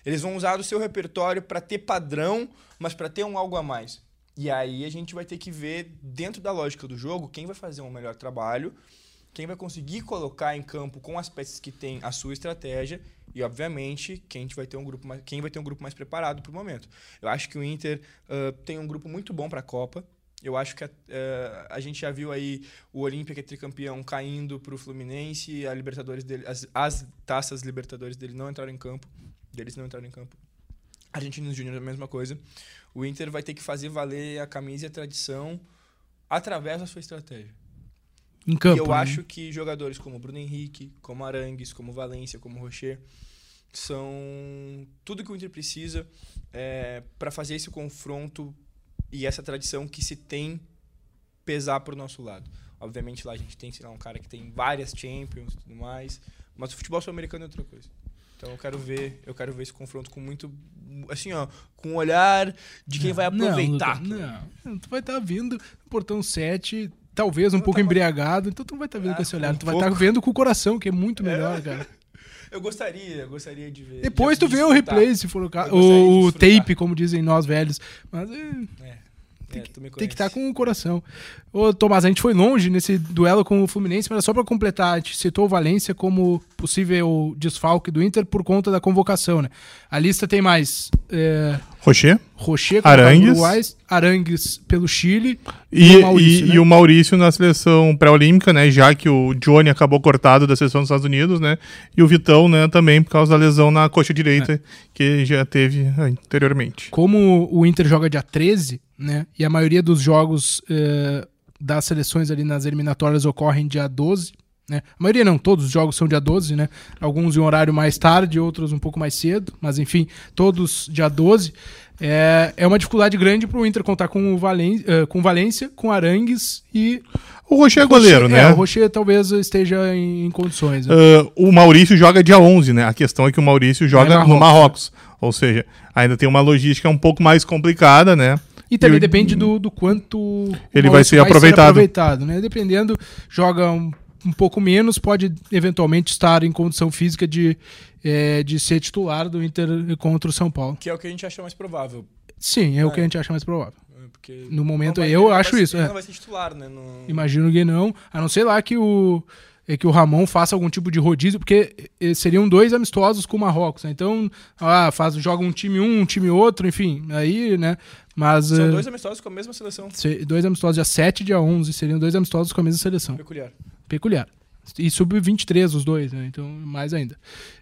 S2: Eles vão usar do seu repertório para ter padrão, mas para ter um algo a mais. E aí a gente vai ter que ver, dentro da lógica do jogo, quem vai fazer um melhor trabalho, quem vai conseguir colocar em campo com as peças que tem a sua estratégia e, obviamente, quem vai ter um grupo mais, quem vai ter um grupo mais preparado para o momento. Eu acho que o Inter ah, tem um grupo muito bom para a Copa. Eu acho que a, eh, a gente já viu aí o Olímpia, que é tricampeão, caindo para o Fluminense, a Libertadores dele, as, as taças Libertadores dele não entraram em campo, deles não entraram em campo. Argentinos Júnior a mesma coisa. O Inter vai ter que fazer valer a camisa e a tradição através da sua estratégia.
S1: Em campo.
S2: e eu
S1: né?
S2: acho que jogadores como Bruno Henrique, como Arangues, como Valência, como Rocher, são tudo que o Inter precisa para fazer esse confronto e essa tradição que se tem pesar para o nosso lado. Obviamente lá a gente tem sei lá, um cara que tem várias Champions e tudo mais, mas o futebol sul-americano é outra coisa. Então eu quero ver, eu quero ver esse confronto com muito assim, ó, com um olhar de quem vai aproveitar.
S1: Não, não, tu vai estar vindo portão 7, talvez um
S2: Eu
S1: pouco
S2: tava-
S1: embriagado, então tu não vai estar vendo
S2: Ah,
S1: com esse olhar,
S2: um
S1: tu vai estar
S2: pouco.
S1: vendo com o coração, que é muito melhor, cara.
S2: Eu gostaria, eu gostaria de ver.
S1: Depois
S2: de
S1: tu vê o replay, se for o caso. O, tape, como dizem nós velhos. Mas é,
S2: É,
S1: tem
S2: é,
S1: que tem que
S2: conhece.
S1: estar com o coração. Ô, Tomás, a gente foi longe nesse duelo com o Fluminense, mas só pra completar, a gente citou o Valência como possível desfalque do Inter por conta da convocação, né? A lista tem mais é,
S3: Rocher
S1: Rocher,
S3: Arangues.
S1: Uruguai, Arangues pelo Chile
S3: e,
S1: o Maurício,
S3: e-
S1: né?
S3: e o Maurício na seleção pré-olímpica, né? Já que o Johnny acabou cortado da seleção dos Estados Unidos, né? E o Vitão, né? Também por causa da lesão na coxa direita
S1: É.
S3: que já teve anteriormente.
S1: como o Inter joga dia 13, né? E a maioria dos jogos eh, das seleções ali nas eliminatórias ocorrem dia 12, Né? A maioria não, todos os jogos são dia 12, né? Alguns em um horário mais tarde, outros um pouco mais cedo, mas enfim, todos dia 12. É, é uma dificuldade grande para o Inter contar com o Valen, uh, com Valência, com Arangues e.
S3: O Rocher é goleiro,
S1: Rocher,
S3: né?
S1: É, o Rocher talvez esteja em, em condições. Né?
S3: Uh, o Maurício joga dia 11, né? A questão é que o Maurício joga
S1: Marrocos,
S3: no Marrocos. Ou seja, ainda tem uma logística um pouco mais complicada, né?
S1: E também
S3: E o-
S1: depende do, do quanto
S3: Ele vai ser aproveitado.
S1: aproveitado, né? Dependendo, joga um, um pouco menos, pode eventualmente estar em condição física de, é, de ser titular do Inter contra o São Paulo.
S2: Que é o que a gente acha mais provável.
S1: Sim, é, o que
S2: É.
S1: a gente acha mais provável.
S2: né? Porque
S1: No momento,
S2: vai-
S1: eu acho
S2: ser-
S1: isso, é.
S2: não vai ser titular, né? No...
S1: Imagino que não, a não ser lá que o é que o Ramon faça algum tipo de rodízio, porque eh, seriam dois amistosos com o Marrocos, né? Então, ah, faz, joga um time um, um time outro, enfim, aí, né? Mas
S2: São
S1: eh,
S2: dois amistosos com a mesma seleção.
S1: se- dois amistosos dia 7 e dia 11, seriam dois amistosos com a mesma seleção.
S2: Peculiar.
S1: Peculiar. E sub-23 os dois, né? Então, mais ainda.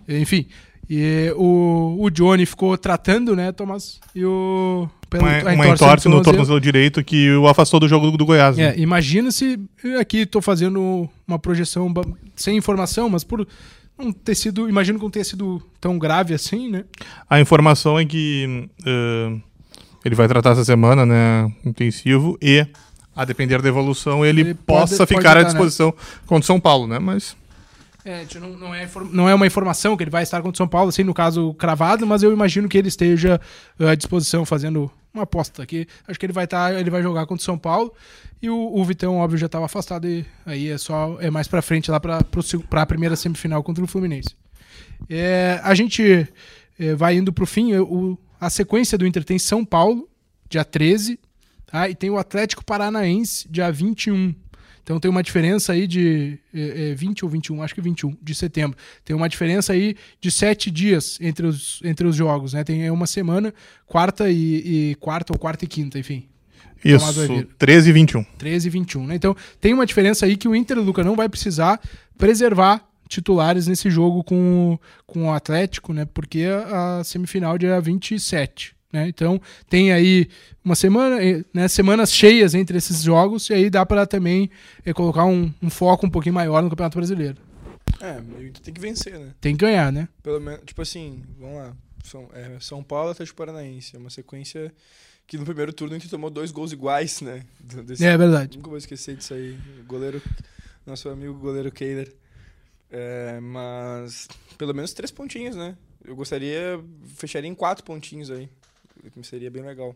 S1: Enfim, e o, o Johnny ficou tratando, né, Thomas? E o... pelo-
S3: Uma,
S1: a
S3: uma
S1: entorse
S3: entorse no
S1: tornozelo.
S3: direito que o afastou do jogo do, do Goiás. né?
S1: É, imagina se... Aqui estou fazendo uma projeção sem informação, mas por não ter sido... Imagino que não tenha sido tão grave assim, né?
S3: A informação é que eh, ele vai tratar essa semana, né? Intensivo, e a depender da evolução, ele,
S1: Ele
S3: possa
S1: pode
S3: ficar à
S1: estar, né?
S3: disposição contra o São Paulo, né? Mas
S1: É, não, não, é, não é uma informação que ele vai estar contra o São Paulo, assim, no caso, cravado, mas eu imagino que ele esteja eh, à disposição fazendo uma aposta aqui. Acho que ele vai estar, ele vai jogar contra o São Paulo. E o, o Vitão, óbvio, já estava afastado e aí é só é mais pra frente lá para a primeira semifinal contra o Fluminense. É, a gente é, vai indo fim. O, a sequência do Inter tem São Paulo, dia 13, tá? e tem o Atlético Paranaense, dia 21. Então tem uma diferença aí de é, é, 20 ou 21, acho que 21 de setembro. Tem uma diferença aí de sete dias entre os, entre os jogos, né? Tem é, uma semana, quarta e, e quarta ou quarta e quinta, enfim. Vai
S3: isso,
S1: vir.
S3: 13 e 21.
S1: 13 e 21, né? Então tem uma diferença aí que o Inter, Luca, não vai precisar preservar titulares nesse jogo com, o- com o Atlético, né? Porque a, semifinal dia 27, né? Então tem aí uma semana, eh, né? Semanas cheias entre esses jogos e aí dá para também eh, colocar um, um foco um pouquinho maior no Campeonato Brasileiro.
S2: É, tem que vencer, né?
S1: Tem que ganhar, né?
S2: Pelo menos, tipo assim, vamos lá. São, é, São Paulo Atlético Paranaense. É uma sequência que no primeiro turno a gente tomou dois gols iguais, né? Desse-
S1: É verdade.
S2: Nunca vou esquecer disso aí. O goleiro, nosso amigo goleiro Keiler. É, mas pelo menos três pontinhos, né? Eu gostaria, fecharia em quatro pontinhos aí. Seria bem legal.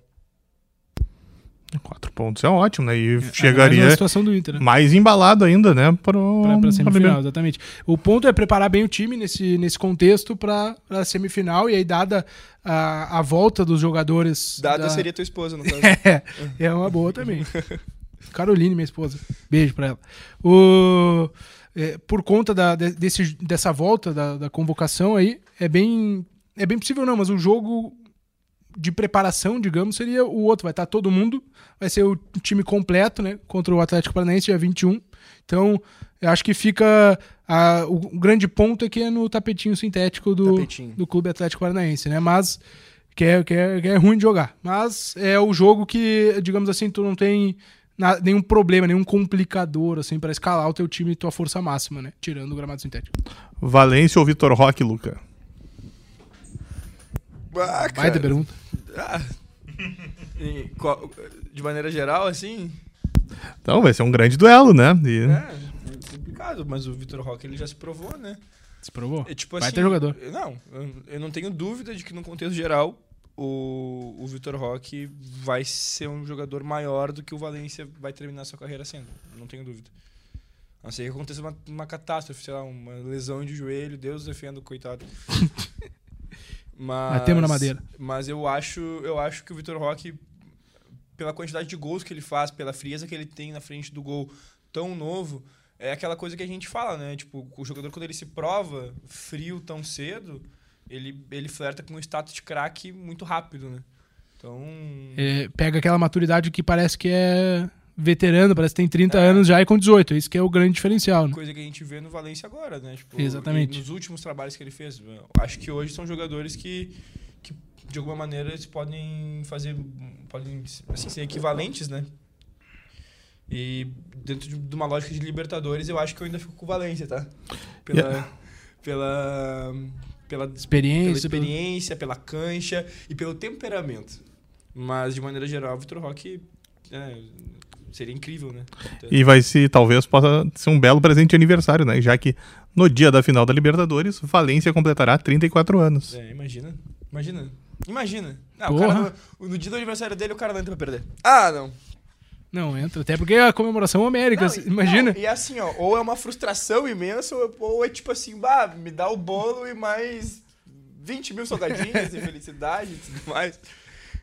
S3: Quatro pontos é ótimo, né? E
S1: mais
S3: chegaria
S1: na situação do Inter, né?
S3: mais embalado ainda, né? Pro,
S1: Pra, pra
S3: pra
S1: semifinal,
S3: primeira-
S1: exatamente. O ponto é preparar bem o time nesse, nesse contexto pra, pra semifinal e aí, dada a, a volta dos jogadores.
S2: Dada
S1: da-
S2: seria tua esposa, no caso.
S1: É, é uma boa também. Caroline, minha esposa. Beijo pra ela. O, é, por conta da, de- desse, dessa volta da, da convocação aí, é bem. É bem possível, não, mas o jogo de preparação, digamos, seria o outro. Vai estar todo mundo, vai ser o time completo, né? Contra o Atlético Paranaense, dia 21. Então, eu acho que fica. a- o, o grande ponto é que é no tapetinho sintético do,
S2: Tapetinho.
S1: do Clube Atlético Paranaense, né? Mas. Que é, que, é, que é ruim de jogar. Mas é o jogo que, digamos assim, tu não tem na- nenhum problema, nenhum complicador, assim, para escalar o teu time e tua força máxima, né? Tirando o gramado sintético.
S3: Valência ou Vitor Roque, Luca?
S2: Ah, cara.
S1: ter pergunta.
S2: Ah, e qual- de maneira geral, assim,
S3: Então vai ser um grande duelo, né? E-
S2: é complicado, mas o Vitor Roque ele já se provou, né?
S1: Se provou?
S2: É, tipo
S1: Vai
S2: assim,
S1: ter jogador.
S2: Não, eu, eu não tenho dúvida de que no contexto geral o, o Vitor Roque vai ser um jogador maior do que o Valência vai terminar sua carreira sendo. Não tenho dúvida. A não ser que aconteça uma, uma catástrofe, sei lá, uma lesão de joelho, Deus defenda o coitado. Mas,
S1: Batemos na madeira.
S2: Mas eu acho, eu acho que o Vitor Roque, pela quantidade de gols que ele faz, pela frieza que ele tem na frente do gol tão novo, é aquela coisa que a gente fala, né? Tipo, o jogador quando ele se prova frio tão cedo, ele, ele flerta com um status de craque muito rápido, né? Então,
S1: É, pega aquela maturidade que parece que é veterano, parece que tem 30
S2: É.
S1: anos já e com 18. Isso que é o grande diferencial, né?
S2: coisa que a gente vê no Valência agora, né? Tipo,
S1: Exatamente.
S2: Nos últimos trabalhos que ele fez. Acho que hoje são jogadores que, que de alguma maneira, eles podem fazer. podem assim, ser equivalentes, né? E dentro de, uma lógica de Libertadores, eu acho que eu ainda fico com o Valência, tá? Pela.
S3: Yeah.
S2: Pela. Pela pela
S1: Experiência.
S2: experiência, pela cancha e pelo temperamento. Mas, de maneira geral, o Vitor Roque é, seria incrível, né?
S3: E vai se, talvez possa ser um belo presente de aniversário, né? Já que no dia da final da Libertadores, Valência completará 34 anos.
S2: É, imagina. Imagina. Imagina. Ah, o
S1: Porra.
S2: cara no, no dia do aniversário dele, o cara não entra pra perder. Ah, não.
S1: Não, entra. Até porque é a comemoração América.
S2: Não,
S1: imagina.
S2: não, e assim, ó, ou é uma frustração imensa, ou, ou é tipo assim, bah, me dá o bolo e mais 20 mil salgadinhos e felicidade e tudo mais.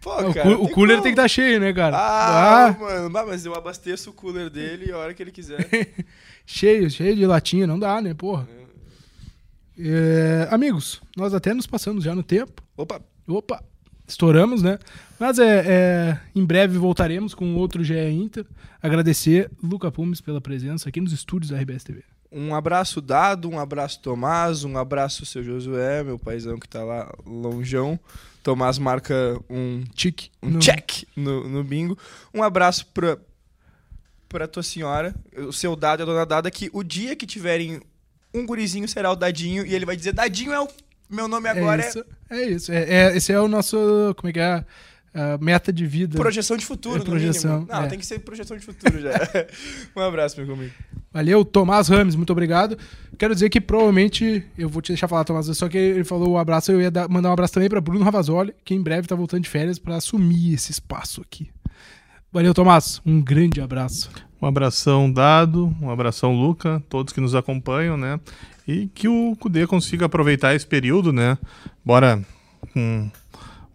S2: Pô,
S1: o,
S2: cara.
S1: o
S2: tem
S1: cooler
S2: como.
S1: tem que estar cheio, né, cara?
S2: Ah,
S1: Ah,
S2: mano, mas eu abasteço o cooler dele a hora que ele quiser.
S1: cheio, cheio de latinha, não dá, né, porra? É, amigos, nós até nos passamos já no tempo.
S2: Opa,
S1: Opa, estouramos, né? Mas é, é, em breve voltaremos com outro GE Inter. Agradecer Luca Pumes pela presença aqui nos estúdios da RBS TV.
S2: Um abraço dado, um abraço Tomás, um abraço seu Josué, meu paizão que tá lá longeão. Tomás marca um
S1: Tique.
S2: um
S1: No-
S2: check no, no bingo. Um abraço pra, pra tua senhora, o seu dado e a dona Dada, que o dia que tiverem um gurizinho será o Dadinho e ele vai dizer: Dadinho é o meu nome agora, é,
S1: é isso. É isso. É, é- esse é o nosso. Como é que é? A meta de vida.
S2: projeção de futuro,
S1: É
S2: no
S1: projeção,
S2: mínimo. Não,
S1: é.
S2: tem que ser projeção de futuro já. um abraço, meu amigo.
S1: Valeu, Tomás Rames, muito obrigado. Quero dizer que provavelmente eu vou te deixar falar, Tomás, só que ele falou o abraço, eu ia dar- mandar um abraço também para Bruno Ravazoli, que em breve tá voltando de férias para assumir esse espaço aqui. Valeu, Tomás. Um grande abraço.
S3: Um abração dado, um abração Luca, todos que nos acompanham, né? E que o Cudê consiga aproveitar esse período, né? Bora com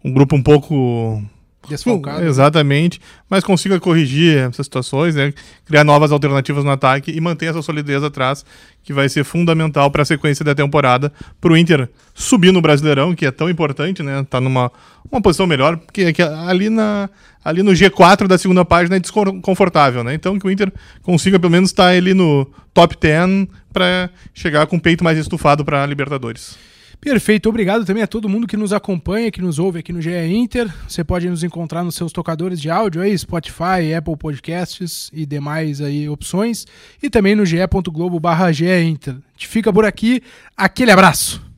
S3: um grupo um pouco
S1: Desfalcado.
S3: Exatamente, mas consiga corrigir essas situações, né? Criar novas alternativas no ataque e manter essa solidez atrás, que vai ser fundamental para a sequência da temporada, para o Inter subir no Brasileirão, que é tão importante, né? Tá numa uma posição melhor, porque que ali na ali no G4 da segunda página é desconfortável, né? Então que o Inter consiga pelo menos estar ali no top 10 para chegar com o peito mais estufado para Libertadores.
S1: Perfeito, obrigado também a todo mundo que nos acompanha, que nos ouve aqui no GE Inter. Você pode nos encontrar nos seus tocadores de áudio aí, Spotify, Apple Podcasts e demais aí opções. E também no ge.globo barra GE Inter. A gente fica por aqui. Aquele abraço!